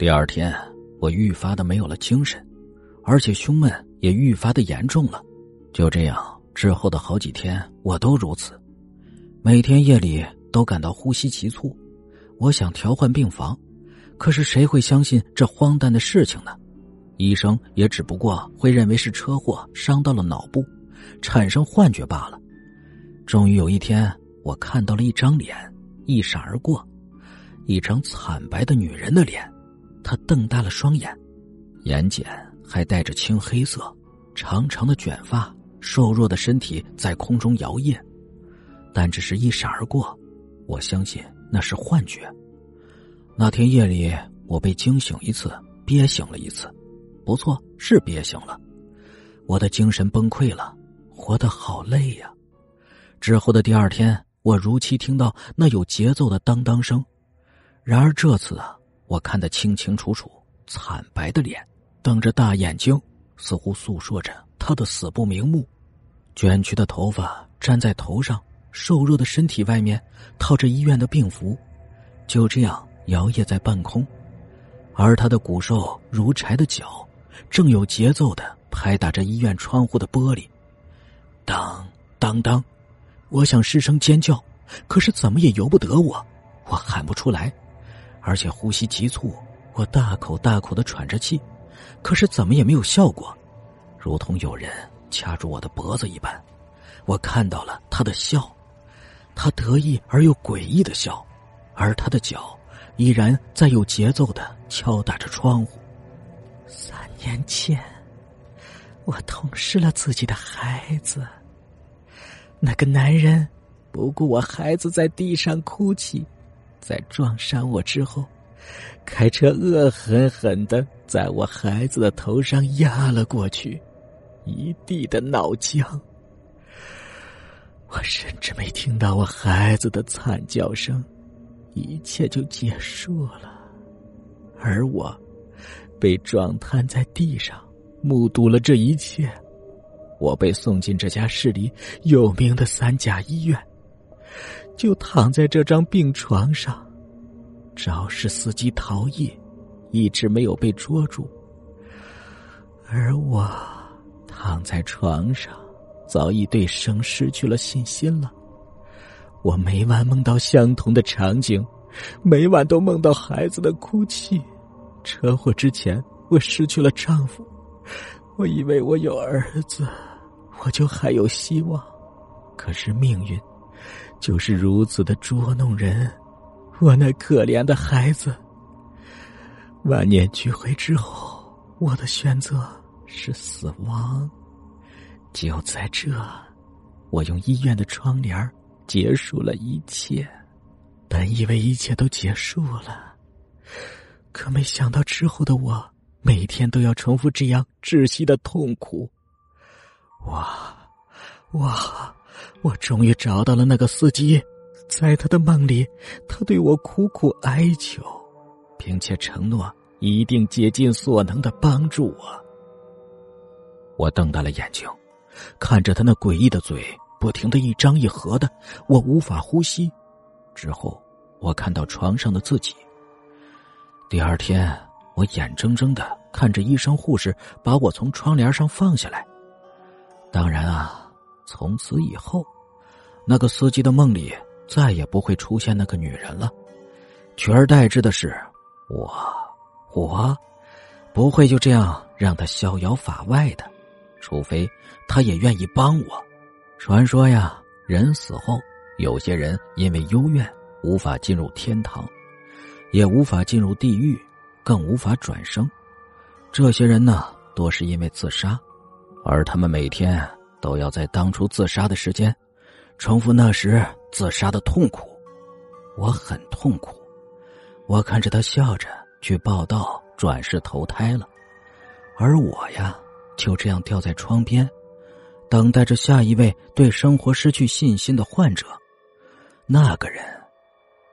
第二天，我愈发的没有了精神，而且胸闷也愈发的严重了。就这样，之后的好几天我都如此，每天夜里都感到呼吸急促。我想调换病房，可是谁会相信这荒诞的事情呢？医生也只不过会认为是车祸伤到了脑部，产生幻觉罢了。终于有一天，我看到了一张脸，一闪而过，一张惨白的女人的脸。他瞪大了双眼，眼睑还带着青黑色，长长的卷发，瘦弱的身体在空中摇曳，但只是一闪而过。我相信那是幻觉。那天夜里，我被惊醒一次，憋醒了一次，不错，是憋醒了。我的精神崩溃了，活得好累呀。之后的第二天，我如期听到那有节奏的当当声，然而这次啊。我看得清清楚楚，惨白的脸，瞪着大眼睛，似乎诉说着他的死不瞑目。卷曲的头发粘在头上，瘦弱的身体外面套着医院的病服，就这样摇曳在半空。而他的骨瘦如柴的脚，正有节奏的拍打着医院窗户的玻璃。当当当！我想失声尖叫，可是怎么也由不得我，我喊不出来。而且呼吸急促，我大口大口的喘着气，可是怎么也没有效果，如同有人掐住我的脖子一般。我看到了他的笑，他得意而又诡异的笑，而他的脚依然在有节奏的敲打着窗户。三年前，我痛失了自己的孩子。那个男人不顾我孩子在地上哭泣。在撞伤我之后，开车恶狠狠的在我孩子的头上压了过去，一地的脑浆。我甚至没听到我孩子的惨叫声，一切就结束了。而我被撞瘫在地上，目睹了这一切。我被送进这家市里有名的三甲医院。就躺在这张病床上，肇事司机逃逸，一直没有被捉住。而我躺在床上，早已对生失去了信心了。我每晚梦到相同的场景，每晚都梦到孩子的哭泣。车祸之前，我失去了丈夫，我以为我有儿子，我就还有希望。可是命运。就是如此的捉弄人，我那可怜的孩子。万念俱灰之后，我的选择是死亡。就在这，我用医院的窗帘结束了一切。本以为一切都结束了，可没想到之后的我，每天都要重复这样窒息的痛苦。哇，哇！我终于找到了那个司机，在他的梦里，他对我苦苦哀求，并且承诺一定竭尽所能的帮助我。我瞪大了眼睛，看着他那诡异的嘴，不停的一张一合的，我无法呼吸。之后，我看到床上的自己。第二天，我眼睁睁的看着医生护士把我从窗帘上放下来。当然啊。从此以后，那个司机的梦里再也不会出现那个女人了，取而代之的是我，我不会就这样让他逍遥法外的，除非他也愿意帮我。传说呀，人死后，有些人因为幽怨无法进入天堂，也无法进入地狱，更无法转生。这些人呢，多是因为自杀，而他们每天。都要在当初自杀的时间，重复那时自杀的痛苦。我很痛苦。我看着他笑着去报道转世投胎了，而我呀，就这样吊在窗边，等待着下一位对生活失去信心的患者。那个人，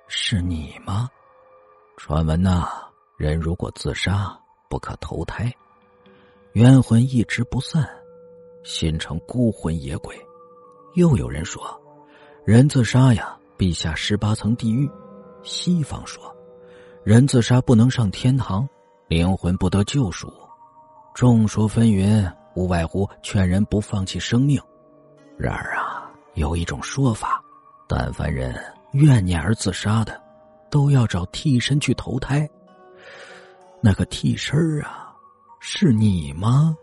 是你吗？传闻呐，人如果自杀不可投胎，冤魂一直不散。心成孤魂野鬼，又有人说，人自杀呀必下十八层地狱。西方说，人自杀不能上天堂，灵魂不得救赎。众说纷纭，无外乎劝人不放弃生命。然而啊，有一种说法，但凡人怨念而自杀的，都要找替身去投胎。那个替身啊，是你吗？